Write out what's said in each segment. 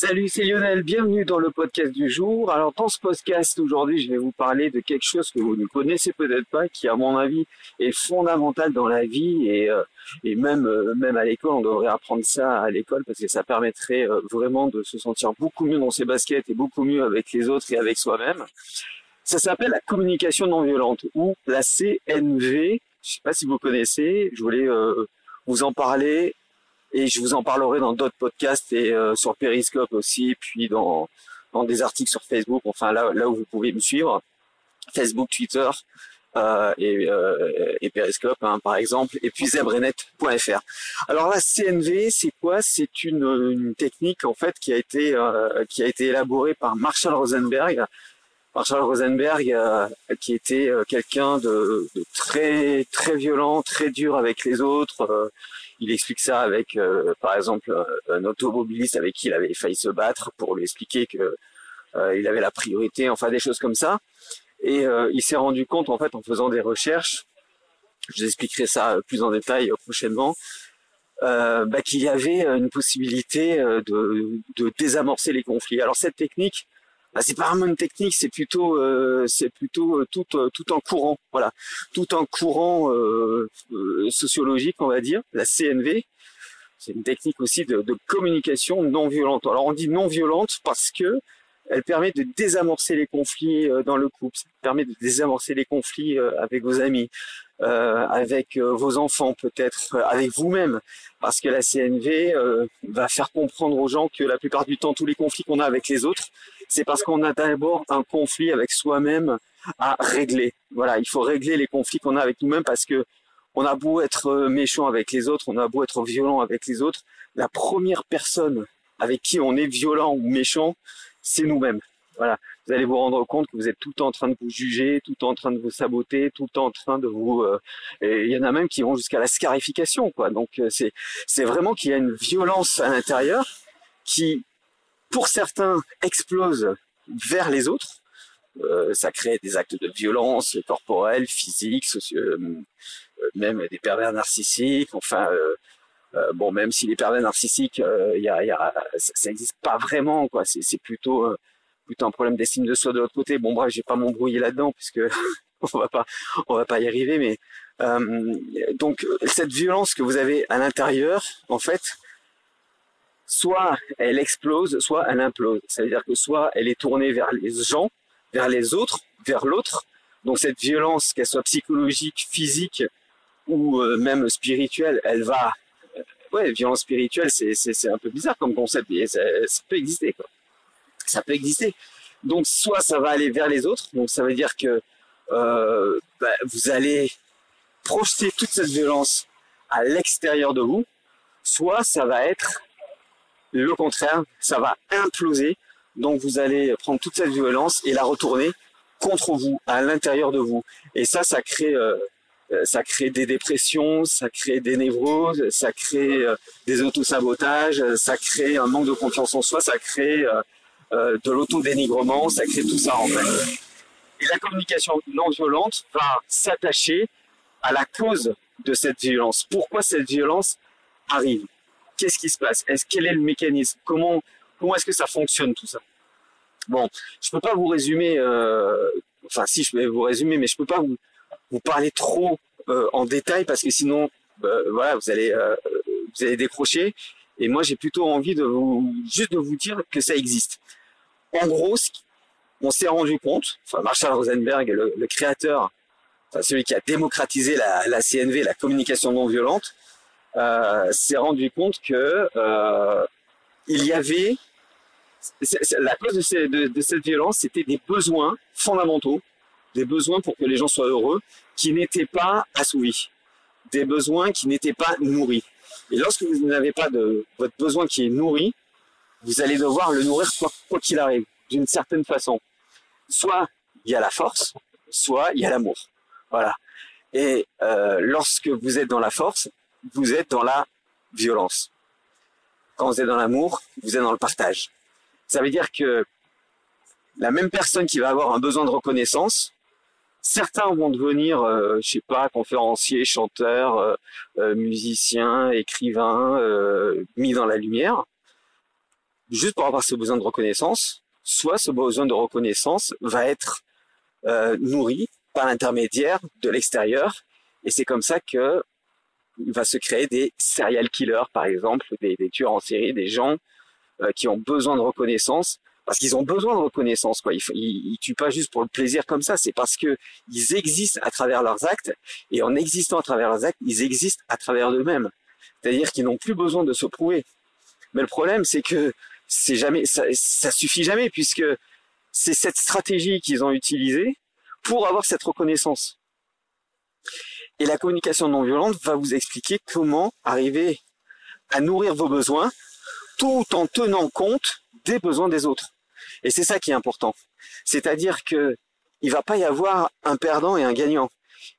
Salut, c'est Lionel, bienvenue dans le podcast du jour. Alors dans ce podcast aujourd'hui, je vais vous parler de quelque chose que vous ne connaissez peut-être pas, qui à mon avis est fondamental dans la vie et, euh, et même, euh, même à l'école, on devrait apprendre ça à l'école parce que ça permettrait euh, vraiment de se sentir beaucoup mieux dans ses baskets et beaucoup mieux avec les autres et avec soi-même. Ça s'appelle la communication non violente ou la CNV. Je sais pas si vous connaissez, je voulais vous en parler et je vous en parlerai dans d'autres podcasts et euh, sur Periscope aussi, puis dans, dans des articles sur Facebook, enfin là, là où vous pouvez me suivre, Facebook, Twitter euh, et, euh, et, Periscope hein, par exemple, et puis zebrenet.fr. Alors la CNV, c'est quoi? C'est une, une, technique en fait qui a été euh, qui a été élaborée par Marshall Rosenberg. Marshall Rosenberg, euh, qui était quelqu'un de, de, très très violent, très dur avec les autres il explique ça avec, euh, par exemple, un automobiliste avec qui il avait failli se battre pour lui expliquer que euh, il avait la priorité, enfin des choses comme ça. Et euh, il s'est rendu compte, en fait, en faisant des recherches, je vous expliquerai ça plus en détail prochainement, bah, qu'il y avait une possibilité de, de désamorcer les conflits. Alors cette technique, bah, c'est pas vraiment une technique, c'est plutôt euh, c'est plutôt euh, tout euh, tout en courant, voilà, tout en courant sociologique, on va dire, la CNV. C'est une technique aussi de, de, communication non violente. Alors on dit non violente parce que elle permet de désamorcer les conflits dans le couple, ça permet de désamorcer les conflits avec vos amis, euh, avec vos enfants peut-être, avec vous-même, parce que la CNV euh, va faire comprendre aux gens que la plupart du temps, tous les conflits qu'on a avec les autres, c'est parce qu'on a d'abord un conflit avec soi-même à régler. Voilà, il faut régler les conflits qu'on a avec nous-mêmes parce que on a beau être méchant avec les autres, on a beau être violent avec les autres, la première personne avec qui on est violent ou méchant, c'est nous-mêmes. Voilà, vous allez vous rendre compte que vous êtes tout en train de vous juger, tout en train de vous saboter, tout en train de vous. Euh, et il y en a même qui vont jusqu'à la scarification, quoi. Donc euh, c'est c'est vraiment qu'il y a une violence à l'intérieur qui pour certains, explose vers les autres. Euh, ça crée des actes de violence corporelle, physique, euh, euh, même des pervers narcissiques. Enfin, bon, même si les pervers narcissiques, il y a, ça n'existe pas vraiment, quoi. C'est plutôt plutôt un problème d'estime de soi de l'autre côté. Bon, bref, j'ai pas m'embrouiller là-dedans puisque on va pas on va pas y arriver, mais donc cette violence que vous avez à l'intérieur, en fait, soit elle explose, soit elle implose. C'est-à-dire que soit elle est tournée vers les gens, vers les autres, vers l'autre. Donc cette violence, qu'elle soit psychologique, physique ou euh, même spirituelle, elle va. Euh, ouais, violence spirituelle, c'est un peu bizarre comme concept, mais ça, peut exister quoi. Ça peut exister. Donc soit ça va aller vers les autres, donc ça veut dire que euh, bah, vous allez projeter toute cette violence à l'extérieur de vous, soit ça va être le contraire, ça va imploser. Donc vous allez prendre toute cette violence et la retourner contre vous, à l'intérieur de vous. Et ça, ça crée, euh, euh, ça crée des dépressions, ça crée des névroses, ça crée euh, des autosabotages, ça crée un manque de confiance en soi, ça crée de l'autodénigrement, ça crée tout ça en fait. Et la communication non violente va s'attacher à la cause de cette violence. Pourquoi cette violence arrive? Qu'est-ce qui se passe? Quel est le mécanisme? Comment comment est-ce que ça fonctionne tout ça? Bon, je peux pas vous résumer. Euh, enfin, si je vais vous résumer, mais je peux pas vous parler trop euh, en détail parce que sinon, euh, voilà, vous allez vous allez décrocher. Et moi, j'ai plutôt envie de vous juste de vous dire que ça existe. En gros, on s'est rendu compte, enfin Marshall Rosenberg, le, le créateur, celui qui a démocratisé la, CNV, la communication non violente, euh, s'est rendu compte que euh, il y avait la cause de, cette violence, c'était des besoins fondamentaux, des besoins pour que les gens soient heureux, qui n'étaient pas assouvis, des besoins qui n'étaient pas nourris. Et lorsque vous n'avez pas de votre besoin qui est nourri, vous allez devoir le nourrir quoi qu'il arrive, d'une certaine façon. Soit il y a la force, soit il y a l'amour. Voilà. Et euh, lorsque vous êtes dans la force, vous êtes dans la violence. Quand vous êtes dans l'amour, vous êtes dans le partage. Ça veut dire que la même personne qui va avoir un besoin de reconnaissance, certains vont devenir, euh, je sais pas, conférenciers, chanteurs, euh, euh musiciens, écrivains, euh, mis dans la lumière. juste pour avoir ce besoin de reconnaissance, soit ce besoin de reconnaissance va être nourri par l'intermédiaire de l'extérieur, et c'est comme ça que va se créer des serial killers, par exemple, des, tueurs en série, des gens euh, qui ont besoin de reconnaissance, parce qu'ils ont besoin de reconnaissance. Quoi. Ils, ils, ils, tuent pas juste pour le plaisir comme ça, c'est parce que ils existent à travers leurs actes, et en existant à travers leurs actes, ils existent à travers eux-mêmes. C'est-à-dire qu'ils n'ont plus besoin de se prouver. Mais le problème, c'est que c'est jamais, ça, ça suffit jamais, puisque c'est cette stratégie qu'ils ont utilisée pour avoir cette reconnaissance. Et la communication non violente va vous expliquer comment arriver à nourrir vos besoins tout en tenant compte des besoins des autres. Et c'est ça qui est important. C'est-à-dire que il va pas y avoir un perdant et un gagnant.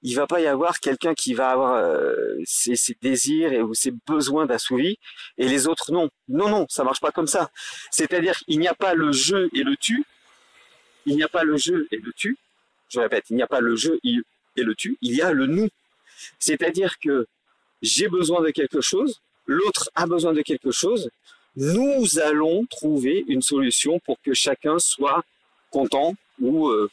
Il va pas y avoir quelqu'un qui va avoir euh, ses, désirs et ou ses besoins d'assouvis et les autres non. Non, non, ça marche pas comme ça. C'est-à-dire qu'il n'y a pas le jeu et le tu. Il n'y a pas le jeu et le tu. Je répète, il n'y a pas le jeu et le tu. Il y a le nous. C'est-à-dire que j'ai besoin de quelque chose, l'autre a besoin de quelque chose, nous allons trouver une solution pour que chacun soit content ou euh,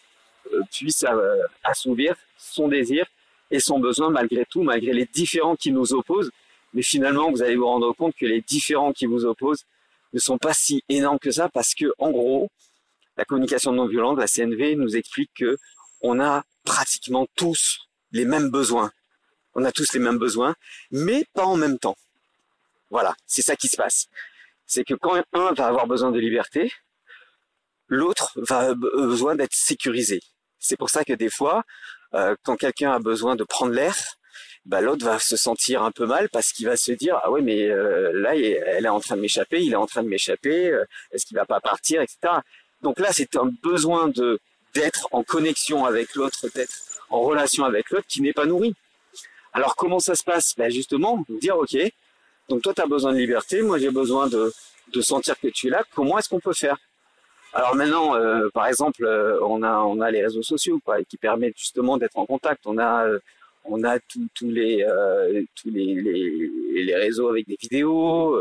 euh, puisse euh, assouvir son désir et son besoin malgré tout, malgré les différents qui nous opposent. Mais finalement, vous allez vous rendre compte que les différents qui vous opposent ne sont pas si énormes que ça parce que, en gros, la communication non violente, la CNV, nous explique que on a pratiquement tous les mêmes besoins on a tous les mêmes besoins, mais pas en même temps. Voilà, c'est ça qui se passe. C'est que quand un va avoir besoin de liberté, l'autre va avoir besoin d'être sécurisé. C'est pour ça que des fois, euh, quand quelqu'un a besoin de prendre l'air, bah, l'autre va se sentir un peu mal parce qu'il va se dire ah ouais mais euh, là elle est en train de m'échapper, il est en train de m'échapper, euh, est-ce qu'il va pas partir, etc. Donc là c'est un besoin de d'être en connexion avec l'autre, d'être en relation avec l'autre qui n'est pas nourri. Alors comment ça se passe? Ben Justement, dire ok, donc toi tu as besoin de liberté, moi j'ai besoin de, de sentir que tu es là, comment est-ce qu'on peut faire? Alors maintenant, euh, par exemple, euh, on a on a les réseaux sociaux quoi, qui permettent justement d'être en contact. On a euh, on a tous les tous les, les, les, réseaux avec des vidéos.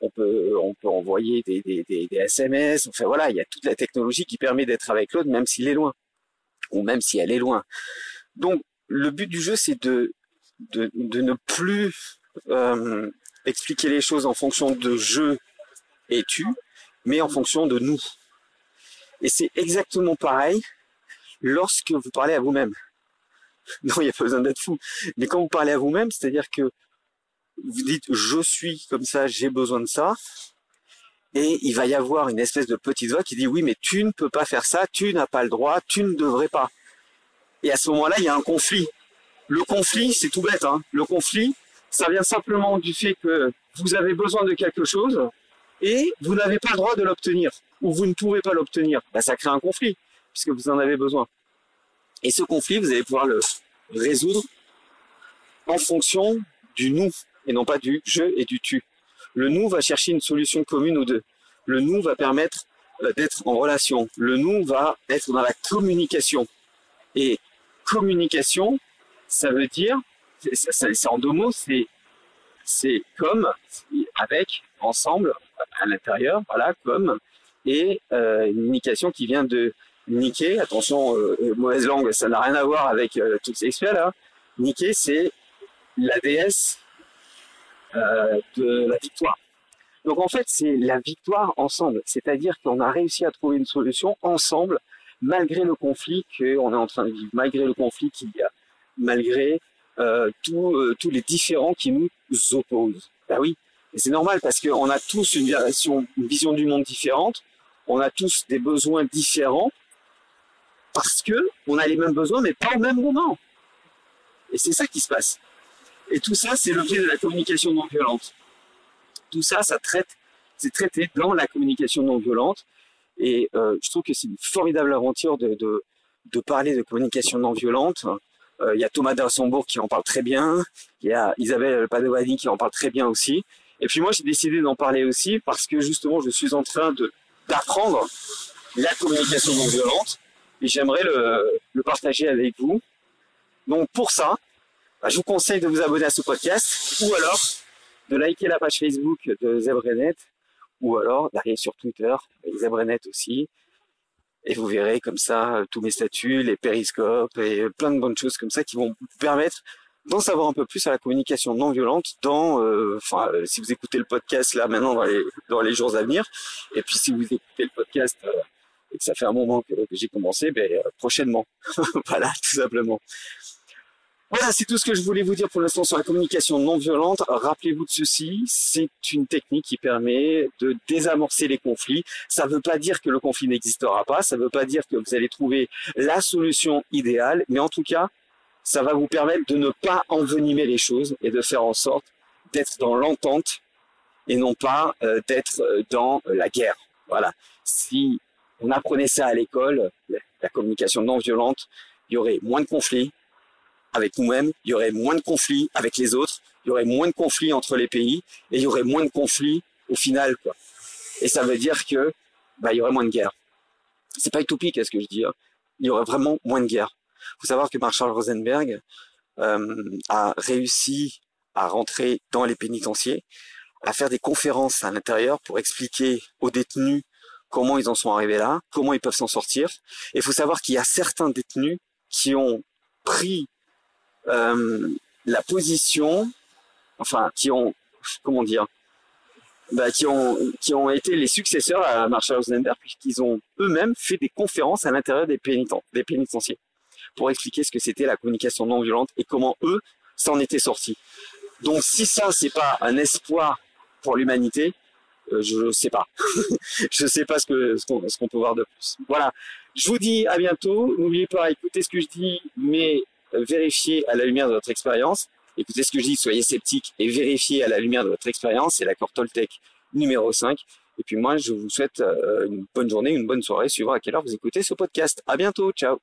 On peut on peut envoyer des, des, des, des, SMS. Enfin voilà, il y a toute la technologie qui permet d'être avec l'autre même s'il est loin ou même si elle est loin. Donc le but du jeu c'est de de, de ne plus euh, expliquer les choses en fonction de je et tu, mais en fonction de nous. Et c'est exactement pareil lorsque vous parlez à vous-même. Non, il n'y a pas besoin d'être fou. Mais quand vous parlez à vous-même, c'est-à-dire que vous dites je suis comme ça, j'ai besoin de ça, et il va y avoir une espèce de petite voix qui dit oui, mais tu ne peux pas faire ça, tu n'as pas le droit, tu ne devrais pas. Et à ce moment-là, il y a un conflit. Le conflit, c'est tout bête. Hein. Le conflit, ça vient simplement du fait que vous avez besoin de quelque chose et vous n'avez pas le droit de l'obtenir ou vous ne pouvez pas l'obtenir. Bah, ça crée un conflit puisque vous en avez besoin. Et ce conflit, vous allez pouvoir le résoudre en fonction du nous et non pas du je et du tu. Le nous va chercher une solution commune aux deux. Le nous va permettre euh, d'être en relation. Le nous va être dans la communication. Et communication, ça veut dire, c'est en deux mots, c'est c'est comme, avec, ensemble, à l'intérieur, voilà, comme, et euh, une indication qui vient de niquer, attention, euh, euh, mauvaise langue, ça n'a rien à voir avec euh, toutes ces experts là. Niquer, c'est la déesse de la victoire. Donc en fait, c'est la victoire ensemble, c'est-à-dire qu'on a réussi à trouver une solution ensemble, malgré le conflit qu'on est en train de vivre, malgré le conflit qu'il y a malgré euh, euh, tous les différents qui nous opposent. Ben oui, et c'est normal parce qu'on a tous une, une vision du monde différente, on a tous des besoins différents parce que on a les mêmes besoins mais pas au même moment. Et c'est ça qui se passe. Et tout ça, c'est l'objet de la communication non violente. Tout ça, ça traite, c'est traité dans la communication non violente. Et euh, je trouve que c'est une formidable aventure de, de, de parler de communication non violente. Euh, il y a Thomas Dassembourg qui en parle très bien. Il y a Isabelle Padovani qui en parle très bien aussi. Et puis moi, j'ai décidé d'en parler aussi parce que justement, je suis en train d'apprendre la communication non violente et j'aimerais le, le, partager avec vous. Donc pour ça, bah, je vous conseille de vous abonner à ce podcast ou alors de liker la page Facebook de ZebraNet ou alors d'aller sur Twitter, les Brenet aussi, et vous verrez comme ça tous mes statuts, les périscopes et plein de bonnes choses comme ça qui vont vous permettre d'en savoir un peu plus à la communication non violente dans, euh, enfin, euh, si vous écoutez le podcast là maintenant dans les, dans les jours à venir, et puis si vous écoutez le podcast euh, et que ça fait un moment que, j'ai commencé, ben, prochainement. voilà, tout simplement. Voilà, c'est tout ce que je voulais vous dire pour l'instant sur la communication non violente. Rappelez-vous de ceci, c'est une technique qui permet de désamorcer les conflits. Ça ne veut pas dire que le conflit n'existera pas, ça ne veut pas dire que vous allez trouver la solution idéale, mais en tout cas, ça va vous permettre de ne pas envenimer les choses et de faire en sorte d'être dans l'entente et non pas euh, d'être euh, dans la guerre. Voilà. Si on apprenait ça à l'école, la communication non violente, il y aurait moins de conflits avec nous-mêmes, il y aurait moins de conflits avec les autres, il y aurait moins de conflits entre les pays et il y aurait moins de conflits au final, quoi. Et ça veut dire que bah, il y aurait moins de guerre. C'est pas utopique, ce que je dis. Hein. Il y aurait vraiment moins de guerre. Faut savoir que Marshall Rosenberg euh, a réussi à rentrer dans les pénitenciers, à faire des conférences à l'intérieur pour expliquer aux détenus comment ils en sont arrivés là, comment ils peuvent s'en sortir. Et il faut savoir qu'il y a certains détenus qui ont pris euh, la position, enfin, qui ont, comment dire, bah, qui ont qui ont été les successeurs à Marshall Rosenberg puisqu'ils ont eux-mêmes fait des conférences à l'intérieur des pénitents, des pénitenciers pour expliquer ce que c'était la communication non violente et comment eux s'en étaient sortis. Donc si ça c'est pas un espoir pour l'humanité, euh, je sais pas. je sais pas ce que ce qu'on peut voir de plus. Voilà. Je vous dis à bientôt. N'oubliez pas écouter ce que je dis, mais vérifiez à la lumière de votre expérience. Écoutez ce que je dis, soyez sceptiques et vérifiez à la lumière de votre expérience. C'est l'accord Toltec numéro 5. Et puis moi, je vous souhaite euh, une bonne journée, une bonne soirée, suivant à quelle heure vous écoutez ce podcast. À bientôt. Ciao.